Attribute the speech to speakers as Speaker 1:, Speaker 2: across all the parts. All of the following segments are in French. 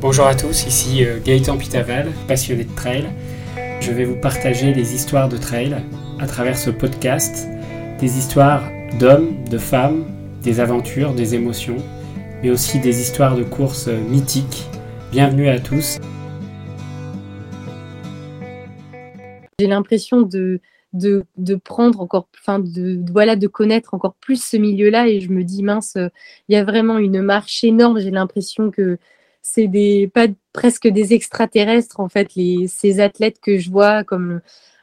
Speaker 1: Bonjour à tous, ici euh, Gaëtan Pitaval, passionné de trail. Je vais vous partager des histoires de trail à travers ce podcast, des histoires d'hommes, de femmes, des aventures, des émotions, mais aussi des histoires de courses euh, mythiques. Bienvenue à tous.
Speaker 2: J'ai l'impression de, prendre encore, enfin de, voilà, de connaître encore plus ce milieu-là et je me dis mince, il y a vraiment une marche énorme. J'ai l'impression que c'est des pas presque des extraterrestres en fait les ces athlètes que je vois comme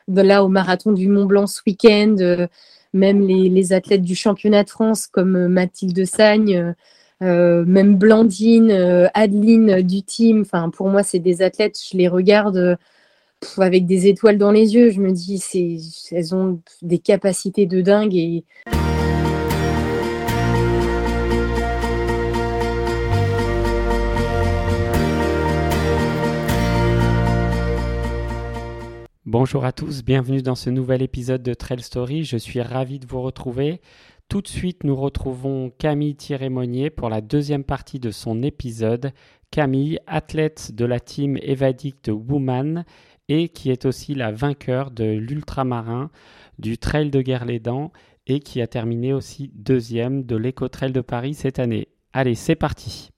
Speaker 2: là au marathon du Mont Blanc ce week-end euh, même les, athlètes du championnat de France comme euh, Mathilde Sagne euh, euh, même Blandine Adeline du team enfin pour moi c'est des athlètes je les regarde avec des étoiles dans les yeux. Je me dis elles ont des capacités de dingue et
Speaker 1: Bonjour à tous, bienvenue dans ce nouvel épisode de Trail Story. Je suis ravi de vous retrouver. Tout de suite, nous retrouvons Camille Thierry pour la deuxième partie de son épisode. Camille, athlète de la team Evadict Woman et qui est aussi la vainqueur de l'ultramarin du Trail de Guerre-les-Dents et qui a terminé aussi deuxième de l'Eco-Trail de Paris cette année. Allez, c'est parti.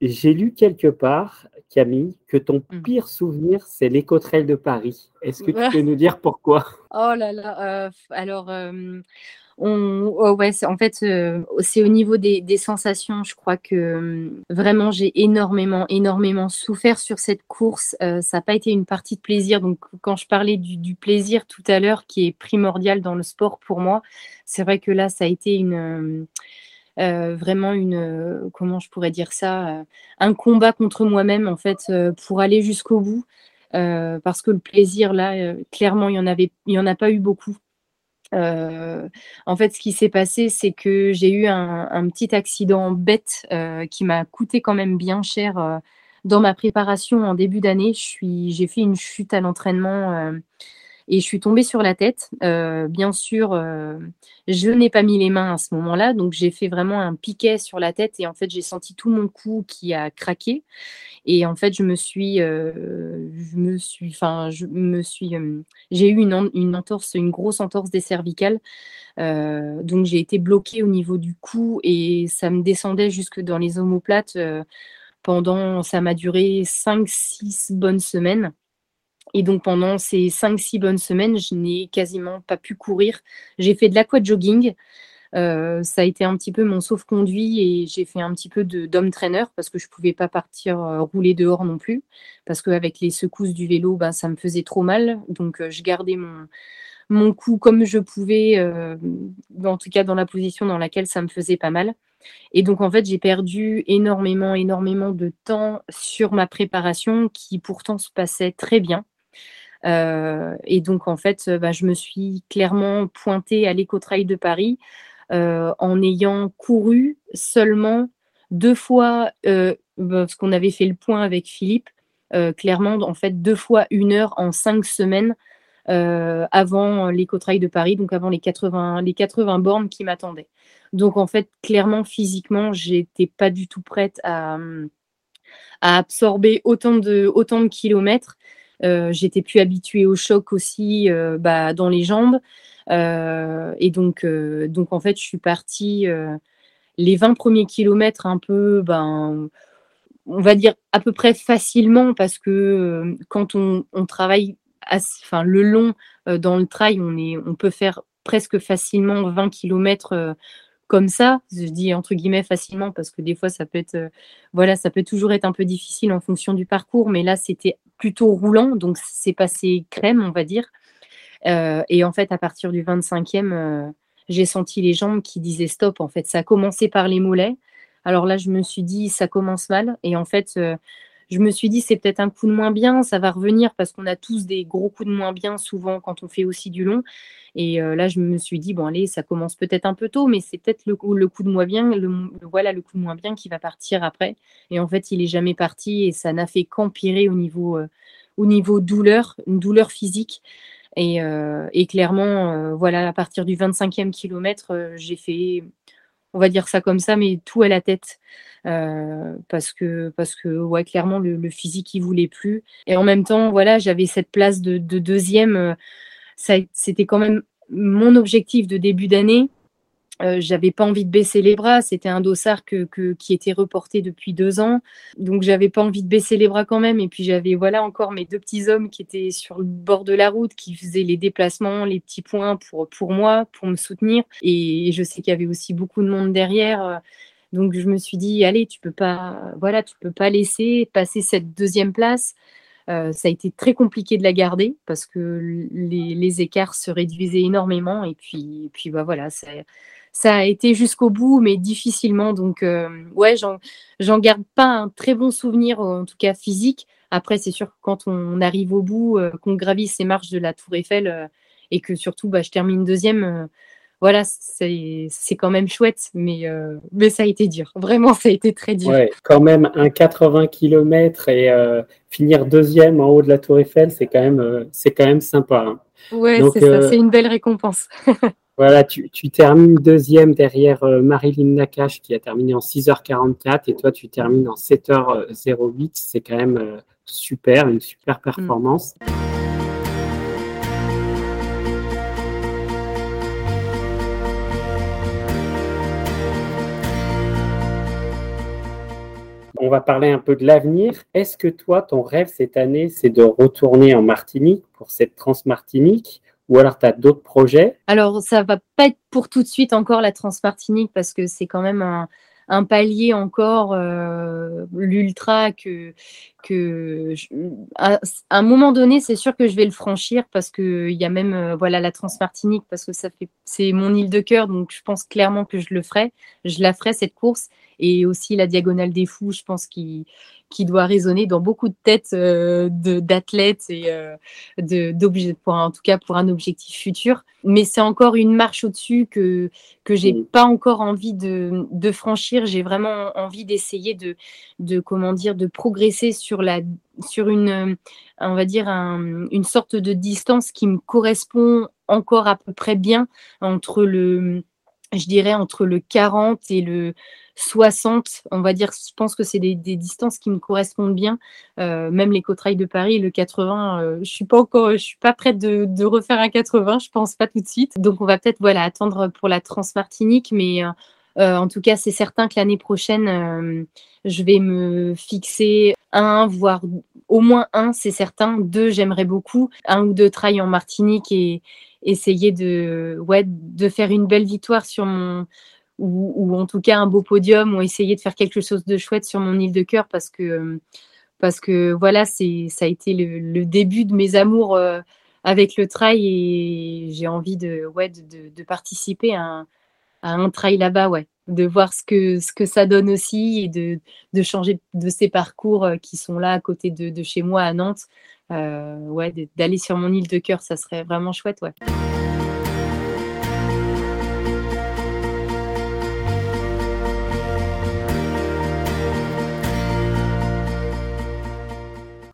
Speaker 1: J'ai lu quelque part, Camille, que ton mmh. pire souvenir, c'est l'éco-trail de Paris. Est-ce que tu peux nous dire pourquoi?
Speaker 2: Oh là là, euh, alors, on, oh ouais, en fait, c'est au niveau des, sensations. Je crois que vraiment, j'ai énormément, énormément souffert sur cette course. ça n'a pas été une partie de plaisir. Donc, quand je parlais du, du plaisir tout à l'heure, qui est primordial dans le sport pour moi, c'est vrai que là, ça a été une euh, vraiment une, euh, comment je pourrais dire ça, euh, un combat contre moi-même en fait pour aller jusqu'au bout. parce que le plaisir là, clairement, il y en avait, il y en a pas eu beaucoup. en fait, ce qui s'est passé, c'est que j'ai eu un, petit accident bête qui m'a coûté quand même bien cher dans ma préparation en début d'année. J'ai fait une chute à l'entraînement et je suis tombée sur la tête. Euh, bien sûr, euh, je n'ai pas mis les mains à ce moment-là, donc j'ai fait vraiment un piquet sur la tête et en fait j'ai senti tout mon cou qui a craqué. Et en fait, je me suis, euh, je me suis, enfin, j'ai eu une, une, entorse, une grosse entorse des cervicales. donc j'ai été bloquée au niveau du cou et ça me descendait jusque dans les omoplates pendant, ça m'a duré 5-6 bonnes semaines. Et donc pendant ces 5-6 bonnes semaines, je n'ai quasiment pas pu courir. J'ai fait de l'aqua-jogging. Euh, ça a été un petit peu mon sauf-conduit et j'ai fait un petit peu d'homme trainer parce que je ne pouvais pas partir euh, rouler dehors non plus parce qu'avec les secousses du vélo, ben, ça me faisait trop mal. Donc euh, je gardais mon, mon cou comme je pouvais, en tout cas dans la position dans laquelle ça me faisait pas mal. Et donc, en fait, j'ai perdu énormément, énormément de temps sur ma préparation qui pourtant se passait très bien. Euh, et donc, en fait, bah, je me suis clairement pointée à l'éco-trail de Paris euh, en ayant couru seulement deux fois, euh, parce qu'on avait fait le point avec Philippe, clairement, en fait, deux fois une heure en cinq semaines avant l'éco-trail de Paris, donc avant les 80, les 80 bornes qui m'attendaient. Donc, en fait, clairement, physiquement, j'étais pas du tout prête à, à absorber autant de, autant de kilomètres. Euh, j'étais plus habituée au choc aussi euh, bah, dans les jambes. Euh, et donc, donc, en fait, je suis partie les 20 premiers kilomètres un peu, ben, on va dire à peu près facilement parce que quand on, travaille enfin, le long dans le trail, on, est, on peut faire presque facilement 20 km comme ça. Je dis entre guillemets facilement parce que des fois ça peut être, voilà, ça peut toujours être un peu difficile en fonction du parcours, mais là c'était plutôt roulant, donc c'est passé crème, on va dire. Euh, et en fait, à partir du 25e, euh, j'ai senti les jambes qui disaient stop. En fait, ça a commencé par les mollets. Alors là, je me suis dit, ça commence mal. Et en fait, je me suis dit, c'est peut-être un coup de moins bien, ça va revenir parce qu'on a tous des gros coups de moins bien souvent quand on fait aussi du long. Et euh, là, je me suis dit, bon, allez, ça commence peut-être un peu tôt, mais c'est peut-être le, coup de moins bien, voilà, le coup de moins bien qui va partir après. Et en fait, il est jamais parti et ça n'a fait qu'empirer au niveau, euh, au niveau douleur, une douleur physique. Et, et clairement, voilà, à partir du 25e kilomètre, j'ai fait, on va dire ça comme ça, mais tout à la tête. parce que parce que ouais clairement le, physique il voulait plus. Et en même temps voilà j'avais cette place de, de deuxième. C'était quand même mon objectif de début d'année euh, j'avais pas envie de baisser les bras. C'était un dossard que, qui était reporté depuis deux ans. Donc, j'avais pas envie de baisser les bras quand même. Et puis, j'avais voilà encore mes deux petits hommes qui étaient sur le bord de la route, qui faisaient les déplacements, les petits points pour, pour moi, pour me soutenir. Et, je sais qu'il y avait aussi beaucoup de monde derrière. Donc, je me suis dit, allez, tu peux pas, voilà, tu peux pas laisser passer cette deuxième place. Euh, ça a été très compliqué de la garder parce que les, les écarts se réduisaient énormément. Et puis, puis bah voilà, ça, ça a été jusqu'au bout, mais difficilement. Donc, euh, ouais, j'en garde pas un très bon souvenir, en tout cas physique. Après, c'est sûr que quand on arrive au bout, euh, qu'on gravisse ces marches de la Tour Eiffel euh, et que surtout, bah, je termine deuxième, voilà, c'est quand même chouette, mais, mais ça a été dur. Vraiment, ça a été très dur.
Speaker 1: Ouais, quand même, un 80 km et finir deuxième en haut de la Tour Eiffel, c'est quand, même, quand même sympa. Hein.
Speaker 2: Ouais, c'est ça, c'est une belle récompense.
Speaker 1: Voilà, tu, termines deuxième derrière euh, Marilyn Nakache qui a terminé en 6h44 et toi tu termines en 7h08. C'est quand même euh, super, une super mm. performance. On va parler un peu de l'avenir. Est-ce que toi, ton rêve cette année, c'est de retourner en Martinique pour cette Transmartinique? Ou alors tu as d'autres projets?
Speaker 2: Alors, ça va pas être pour tout de suite encore la Transmartinique parce que c'est quand même un, palier encore, euh, l'ultra, que, que à, un moment donné, c'est sûr que je vais le franchir parce qu'il y a même euh, voilà, la Transmartinique, parce que ça fait c'est mon île de cœur, donc je pense clairement que je le ferai. Je la ferai cette course. Et aussi la Diagonale des Fous, je pense qu'il qui doit résonner dans beaucoup de têtes euh, d'athlètes et euh, d'objets, en tout cas pour un objectif futur. Mais c'est encore une marche au-dessus que que j'ai pas encore envie de, de franchir. J'ai vraiment envie d'essayer de, de comment dire de progresser sur la sur une on va dire une sorte de distance qui me correspond encore à peu près bien entre le je dirais entre le 40 et le 60, on va dire, je pense que c'est des, distances qui me correspondent bien. Euh, même les côtes de Paris, le 80, euh, je suis pas encore, je suis pas prête de, refaire un 80, je pense pas tout de suite. Donc on va peut-être voilà attendre pour la Transmartinique, mais euh, en tout cas c'est certain que l'année prochaine, je vais me fixer un, voire au moins un, c'est certain. Deux, j'aimerais beaucoup un ou deux trails en Martinique et essayer de, ouais, de faire une belle victoire sur mon ou, en tout cas un beau podium ou essayer de faire quelque chose de chouette sur mon île de cœur parce que parce que voilà c'est ça a été le, début de mes amours euh, avec le trail et j'ai envie de ouais de, participer à un, à un trail là-bas ouais. De voir ce que ce que ça donne aussi et de, de changer de ces parcours euh, qui sont là à côté de, de chez moi à Nantes ouais d'aller sur mon île de cœur ça serait vraiment chouette ouais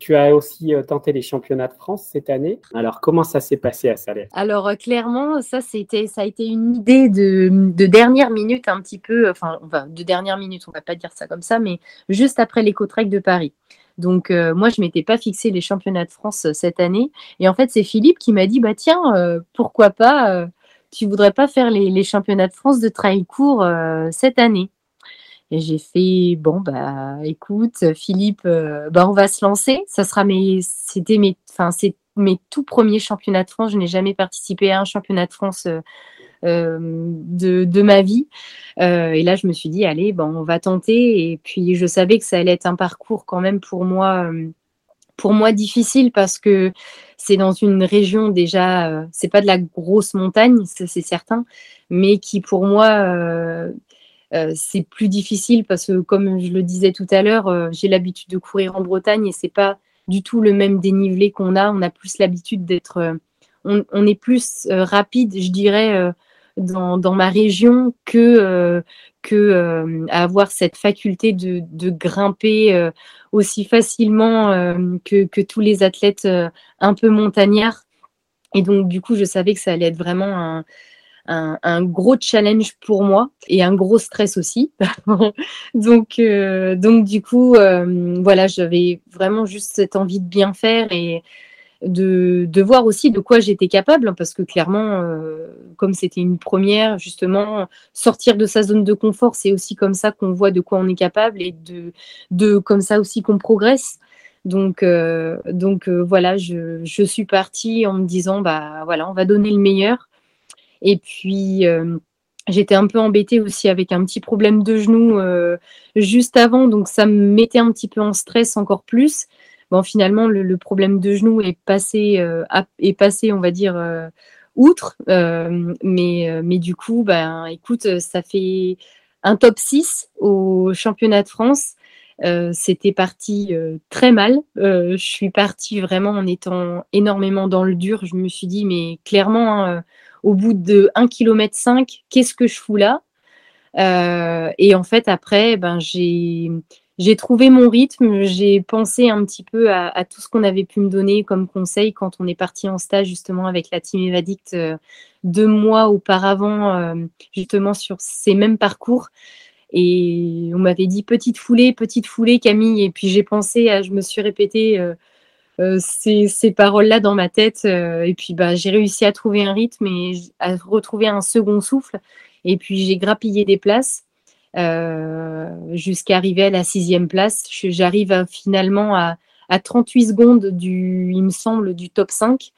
Speaker 1: Tu as aussi euh, tenté les championnats de France cette année. Alors, comment ça s'est passé à Salé
Speaker 2: Alors, euh, clairement, ça, c'était, ça a été une idée de, dernière minute, un petit peu, enfin, de dernière minute, on va pas dire ça comme ça, mais juste après l'éco-trek de Paris. Donc, euh, moi, je m'étais pas fixé les championnats de France cette année. Et en fait, c'est Philippe qui m'a dit, bah tiens, pourquoi pas, tu voudrais pas faire les, championnats de France de trail court cette année? Et j'ai fait bon bah écoute Philippe, euh, bah on va se lancer. Ça sera mes, c'était mes, enfin c'est mes tout premiers championnats de France. Je n'ai jamais participé à un championnat de France euh, euh de, de, ma vie. Euh, et là je me suis dit allez bon on va tenter. Et puis je savais que ça allait être un parcours quand même pour moi. pour moi difficile parce que c'est dans une région déjà, c'est pas de la grosse montagne, c'est certain, mais qui pour moi euh, c'est plus difficile parce que, comme je le disais tout à l'heure, euh, j'ai l'habitude de courir en Bretagne et c'est pas du tout le même dénivelé qu'on a. On a plus l'habitude d'être, euh, on, est plus rapide, je dirais, dans, ma région que que avoir cette faculté de, grimper aussi facilement que, que, tous les athlètes un peu montagnards. Et donc, du coup, je savais que ça allait être vraiment un, un, gros challenge pour moi et un gros stress aussi. donc, euh, donc, du coup, euh, voilà, j'avais vraiment juste cette envie de bien faire et de, voir aussi de quoi j'étais capable, parce que clairement, euh, comme c'était une première, justement, sortir de sa zone de confort, c'est aussi comme ça qu'on voit de quoi on est capable et de, de comme ça aussi qu'on progresse. Donc, euh, donc euh, voilà, je, je, suis partie en me disant, bah voilà, on va donner le meilleur. Et puis, j'étais un peu embêtée aussi avec un petit problème de genou juste avant, donc ça me mettait un petit peu en stress encore plus. Bon, finalement, le, problème de genou est passé, est passé, on va dire, outre. mais, mais du coup, ben, écoute, ça fait un top 6 au championnat de France. Euh, c'était parti euh, très mal. Euh, je suis partie vraiment en étant énormément dans le dur. Je me suis dit, mais clairement, hein, au bout de 1 km 5, qu'est-ce que je fous là? Et en fait, après, ben, j'ai j'ai trouvé mon rythme, j'ai pensé un petit peu à, tout ce qu'on avait pu me donner comme conseil quand on est parti en stage justement avec la team Evadict deux mois auparavant, justement sur ces mêmes parcours. Et on m'avait dit petite foulée, petite foulée, Camille. Et puis j'ai pensé, à, je me suis répété euh, euh, ces, paroles-là dans ma tête. Euh, et puis bah, j'ai réussi à trouver un rythme et à retrouver un second souffle. Et puis j'ai grappillé des places jusqu'à arriver à la sixième place. J'arrive finalement à, à 38 secondes du, il me semble, du top 5.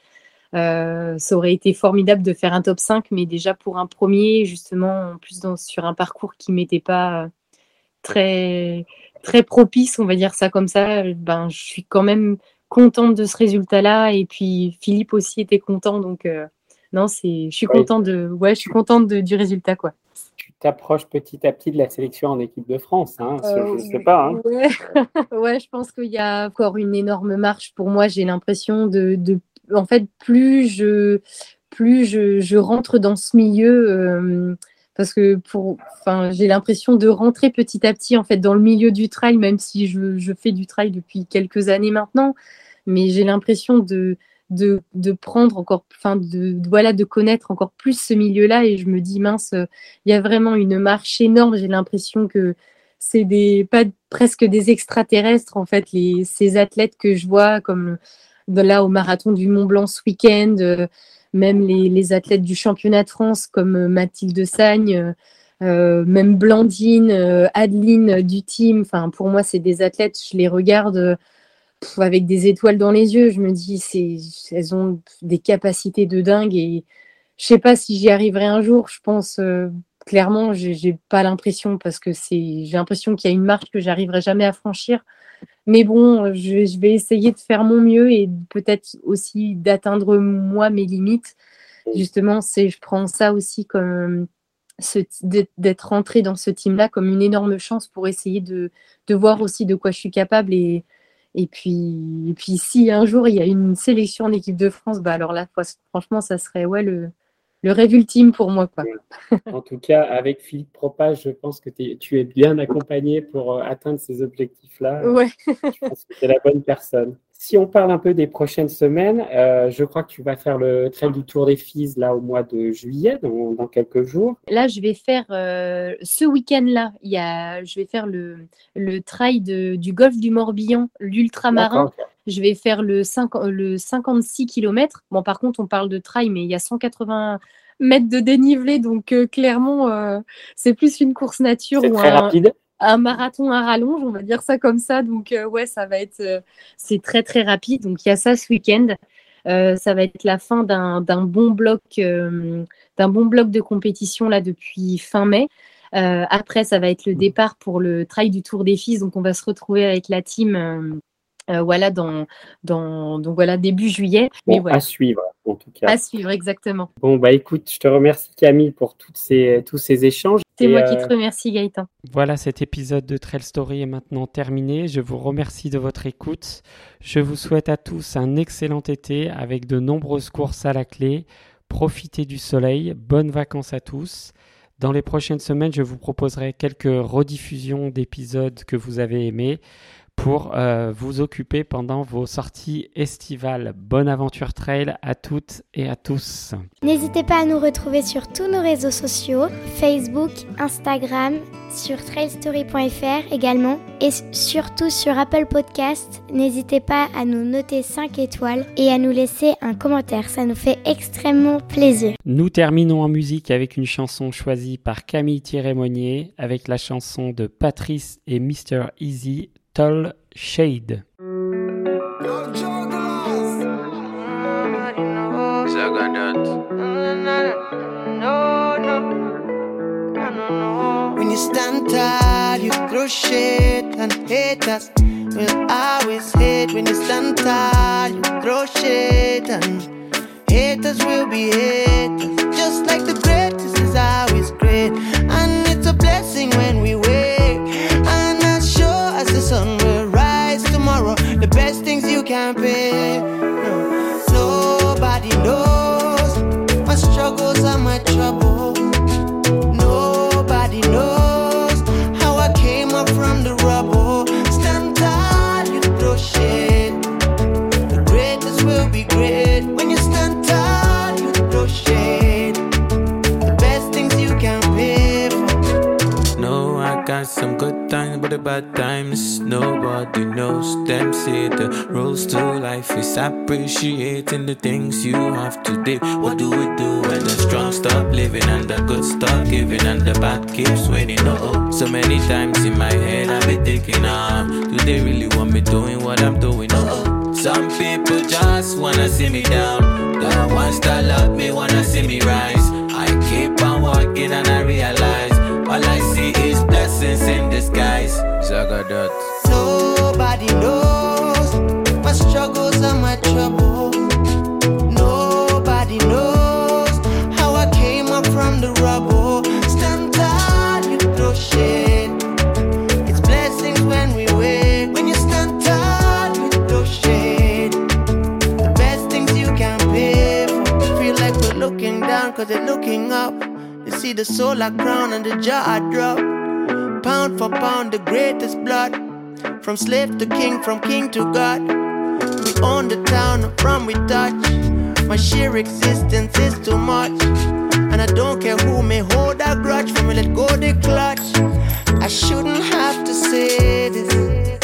Speaker 2: Euh, ça aurait été formidable de faire un top 5, mais déjà pour un premier, justement, en plus dans, sur un parcours qui m'était pas très, très propice, on va dire ça comme ça, ben, je suis quand même contente de ce résultat-là. Et puis Philippe aussi était content, donc euh, non, c'est, je suis contente de, ouais, je suis contente de, du résultat, quoi.
Speaker 1: T'approches petit à petit de la sélection en équipe de France, hein, euh, je sais pas. Hein.
Speaker 2: Ouais. ouais. je pense qu'il y a encore une énorme marche pour moi. J'ai l'impression de, de en fait, plus je, plus je, rentre dans ce milieu, euh, parce que pour, enfin, j'ai l'impression de rentrer petit à petit en fait dans le milieu du trail, même si je, fais du trail depuis quelques années maintenant, mais j'ai l'impression de, de, prendre encore, enfin, de, voilà, de connaître encore plus ce milieu-là, et je me dis mince, il y a vraiment une marche énorme. J'ai l'impression que c'est des pas presque des extraterrestres en fait les ces athlètes que je vois comme là au marathon du Mont Blanc ce week-end, euh, même les, athlètes du championnat de France comme euh, Mathilde Sagne, euh, même Blandine, Adeline du team. Enfin, pour moi, c'est des athlètes, je les regarde avec des étoiles dans les yeux. Je me dis, elles ont des capacités de dingue et je sais pas si j'y arriverai un jour. Je pense clairement, j'ai pas l'impression parce que c'est, j'ai l'impression qu'il y a une marche que j'arriverai jamais à franchir. Mais bon, je, vais essayer de faire mon mieux et peut-être aussi d'atteindre moi mes limites. Justement, c'est, je prends ça aussi comme d'être rentré dans ce team-là comme une énorme chance pour essayer de, de, voir aussi de quoi je suis capable. Et, et, puis, et puis, si un jour il y a une sélection en équipe de France, bah alors là, franchement, ça serait ouais, le, le rêve ultime pour moi. Quoi.
Speaker 1: en tout cas, avec Philippe Propage, je pense que tu es bien accompagné pour euh, atteindre ces objectifs-là.
Speaker 2: Ouais.
Speaker 1: je pense que tu es la bonne personne. Si on parle un peu des prochaines semaines, euh, je crois que tu vas faire le trail du Tour des Filles là au mois de juillet, dans, quelques jours.
Speaker 2: Là, je vais faire euh, ce week-end-là. Il y a, je vais faire le, le trail de, du golfe du Morbihan, l'ultramarin. Je vais faire le, 5, le 56 km. Bon, par contre, on parle de trail, mais il y a 180 mètres de dénivelé, donc euh, clairement, c'est plus une course nature.
Speaker 1: C'est très rapide
Speaker 2: un marathon à rallonge, on va dire ça comme ça. Donc euh, ouais, ça va être, euh, c'est très très rapide. Donc il y a ça ce week-end. Euh, ça va être la fin d'un bon bloc, d'un bon bloc de compétition là depuis fin mai. après, ça va être le départ pour le trail du Tour des Fils. Donc on va se retrouver avec la team. Voilà, dans, dans, donc voilà, début juillet.
Speaker 1: Mais À suivre, en tout cas.
Speaker 2: À suivre, exactement.
Speaker 1: Bon, bah écoute, je te remercie Camille pour toutes ces, tous ces échanges.
Speaker 2: C'est moi qui te euh, remercie, Gaëtan.
Speaker 1: Voilà, cet épisode de Trail Story est maintenant terminé. Je vous remercie de votre écoute. Je vous souhaite à tous un excellent été avec de nombreuses courses à la clé. Profitez du soleil. Bonnes vacances à tous. Dans les prochaines semaines, je vous proposerai quelques rediffusions d'épisodes que vous avez aimés. Pour euh, vous occuper pendant vos sorties estivales. Bonne aventure trail à toutes et à tous.
Speaker 3: N'hésitez pas à nous retrouver sur tous nos réseaux sociaux, Facebook, Instagram, sur trailstory.fr également et surtout sur Apple Podcast. N'hésitez pas à nous noter 5 étoiles et à nous laisser un commentaire, ça nous fait extrêmement plaisir.
Speaker 1: Nous terminons en musique avec une chanson choisie par Camille Thierry avec la chanson de Patrice et Mr. Easy Tall Shade.
Speaker 4: When you stand tall, you throw shit and haters will always hate. When you stand tall, you throw shit and haters will be haters. Just like the greatest is always great,
Speaker 5: bad times nobody knows. Them say the rules to life is appreciating the things you have today. What do we do when the strong stop living and the good stop giving and the bad keeps winning? Oh, so many times in my head I be thinking, ah, do they really want me doing what I'm doing? Oh, some people just wanna see me down. The ones that love me wanna see me rise. I keep on walking and I realize Zagadot.
Speaker 4: Nobody knows my struggles and my trouble. Nobody knows how I came up from the rubble. Stand tall, you throw shit. It's blessings when we wait. When you stand tall, you throw shit. The best things you can pay for. Feel like we're looking down, cause they're looking up. They see the soul I crown and the jaw I drop. Pound for pound, the greatest blood. From slave to king, from king to God. We own the town from we touch. My sheer existence is too much. And I don't care who may hold a grudge for me, let go the clutch. I shouldn't have to say this.